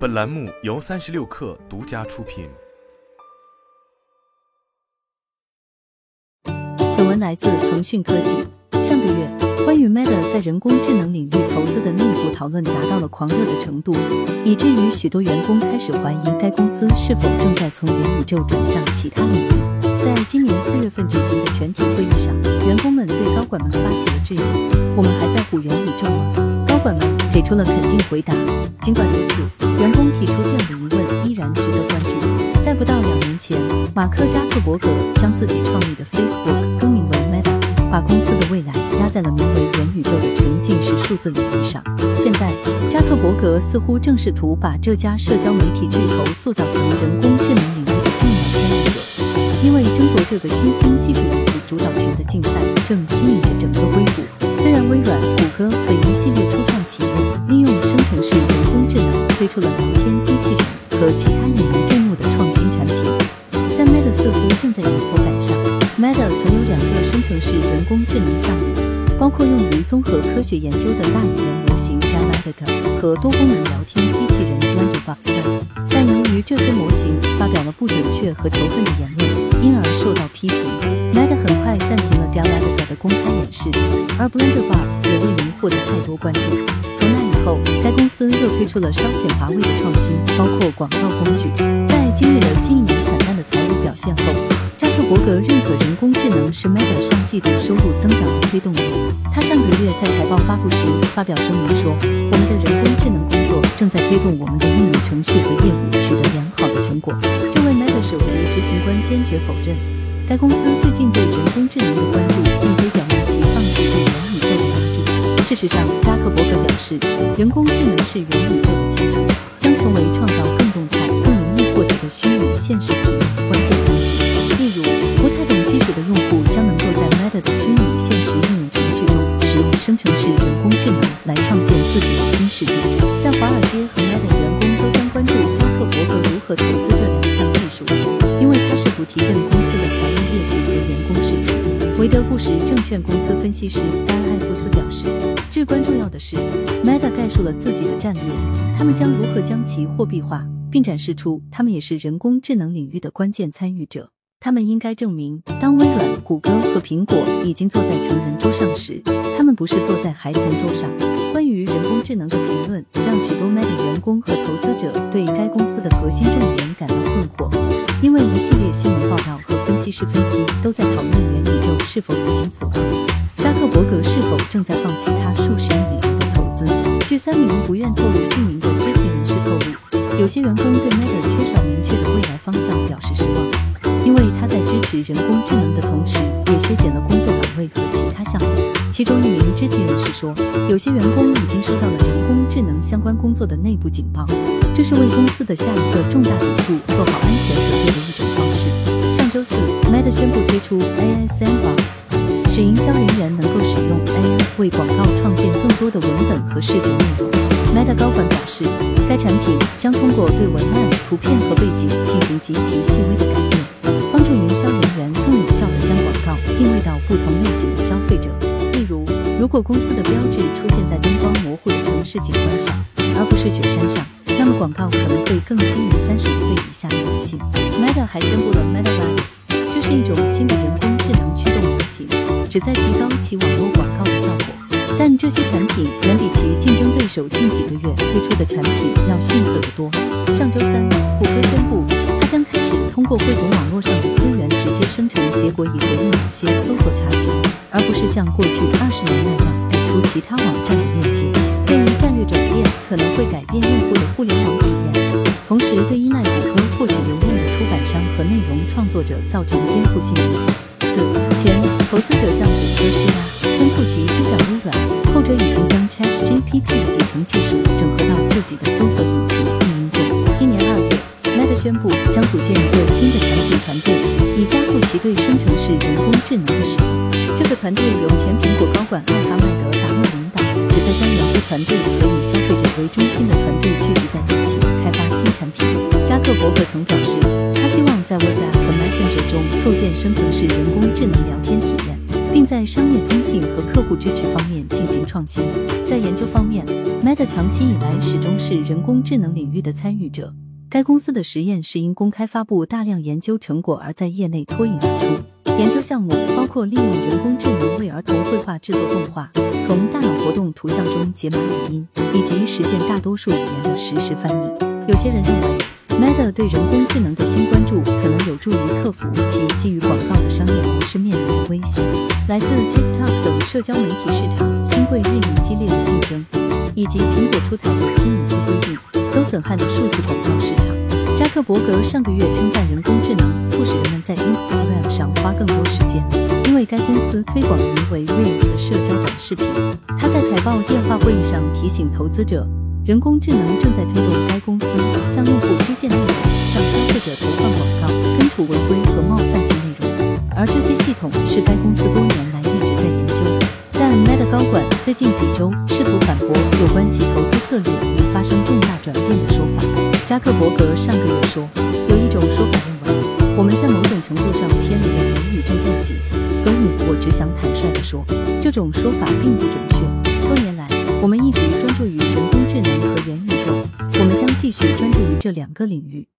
本栏目由三十六氪独家出品。本文来自腾讯科技。上个月，关于 Meta 在人工智能领域投资的内部讨论达到了狂热的程度，以至于许多员工开始怀疑该公司是否正在从元宇宙转向其他领域。在今年四月份举行的全体会议上，员工们对高管们发起了质疑：“我们还在乎元宇宙吗？”高管们给出了肯定回答。尽管如此，员工提出这样的疑问依然值得关注。在不到两年前，马克扎克伯格将自己创立的 Facebook 更名为 Meta，把公司的未来压在了名为元宇宙的沉浸式数字领域上。现在，扎克伯格似乎正试图把这家社交媒体巨头塑造成人工智能领域的重要参与者，因为争夺这个新兴技术领域主导权的竞赛正吸引着整个硅谷。虽然微软、谷歌等一系列初创企业利用生成式人工智能推出了聊天机器人和其他引人注目的创新产品，但 Meta 似乎正在迎头赶上。Meta 曾有两个生成式人工智能项目，包括用于综合科学研究的大语言模型 Dialectica 和多功能聊天机器人 Wonderbox。但由于这些模型发表了不准确和仇恨的言论，因而受到批评。Meta 很快暂停了 Dialectica 的公开演示，而 Blender-Box 也未能获得太多关注。后，该公司又推出了稍显乏味的创新，包括广告工具。在经历了近一年惨淡的财务表现后，扎克伯格认可人工智能是 Meta 上季度收入增长的推动力。他上个月在财报发布时发表声明说：“我们的人工智能工作正在推动我们的应用程序和业务取得良好的成果。”这位 Meta 首席执行官坚决否认。该公司最近对人工智能的关注，并非表明其放弃对元宇宙的关注。事实上，扎克伯格人工智能是元宇宙的基础，将成为创造更动态、更容易获得的虚拟现实体验关键工具。例如，不太懂基础的用户将能够在 Meta 的虚拟现实应用程序中使用生成气。韦德布什证券公司分析师丹·艾弗斯表示，至关重要的是，Meta 概述了自己的战略，他们将如何将其货币化，并展示出他们也是人工智能领域的关键参与者。他们应该证明，当微软、谷歌和苹果已经坐在成人桌上时，他们不是坐在孩童桌上。关于人工智能的评论，让许多 Meta 员工和投资者对该公司的核心重点感到困惑，因为一系列新闻报道和分析师分析都在讨论元宇宙是否已经死亡，扎克伯格是否正在放弃他数十亿美元的投资。据三名不愿透露姓名的知情人士透露，有些员工对 Meta 缺少明确的未来方向表示失望，因为他在支持人工智能的同时，也削减了工作岗位和其他项目。其中一名知情人士说，有些员工已经收到了人工智能相关工作的内部警报，这是为公司的下一个重大赌注做好安全准备的一种方式。上周四，Meta 宣布推出 AI Sandbox，使营销人员能够使用 AI 为广告创建更多的文本和视觉内容。Meta 高管表示，该产品将通过对文案、图片和背景进行极其细微公司的标志出现在灯光模糊的城市景观上，而不是雪山上，那么广告可能会更吸引三十五岁以下的女性。Meta 还宣布了 MetaVerse，这是一种新的人工智能驱动模型，旨在提高其网络广告的效果。但这些产品远比其竞争对手近几个月推出的产品要逊色得多。上周三，谷歌宣布，它将开始通过汇总网络上的资源直接生成结果以回应某些搜索查询，而不是像过去二十年那样给出其他网站的链接。这一战略转变可能会改变用户的互联网体验，同时对依赖谷歌获取流量的出版商和内容创作者造成颠覆性影响。此前，投资者向谷歌施压，敦促其追赶微软，后者已经将 ChatGPT 的底层技术整合到自己的搜索引擎运营中。今年二月，Meta 宣布将组建一个新的产品团队，以加速其对生成式人工智能的使用。这个团队由前苹果高管艾哈迈德·达默领导，旨在将研究团队和以消费者为中心的团队聚集在一起，开发新产品。扎克伯格曾表示，他希望在 WhatsApp 和 Messenger 中构建生成式人工智能聊天体验，并在商业通信和客户支持方面进行创新。在研究方面，Meta 长期以来始终是人工智能领域的参与者。该公司的实验是因公开发布大量研究成果而在业内脱颖而出。研究项目包括利用人工智能为儿童绘画制作动画，从大脑活动图像中解码语音，以及实现大多数语言的实时翻译。有些人认为，Meta 对人工智能的新关注可能有助于克服其基于广告的商业模式面临的威胁。来自 TikTok 等社交媒体市场新贵日益激烈的竞争，以及苹果出台的新隐私规定，都损害了数字广告市场。扎克伯格上个月称赞人工智能促使人们在 Instagram 上花更多时间，因为该公司推广名为 Reels 的社交短视频。他在财报电话会议上提醒投资者，人工智能正在推动该公司向用户推荐内容，向消费者投放广告，根除违规和冒犯性内容。而这些系统是该公司多年来一直在研究的。但 Meta 高管最近几周试图反驳有关其投资策略已发生重大转变的说法。扎克伯格上个月说，有一种说法认为我们在某种程度上偏离了元宇宙愿景，所以我只想坦率地说，这种说法并不准确。多年来，我们一直专注于人工智能和元宇宙，我们将继续专注于这两个领域。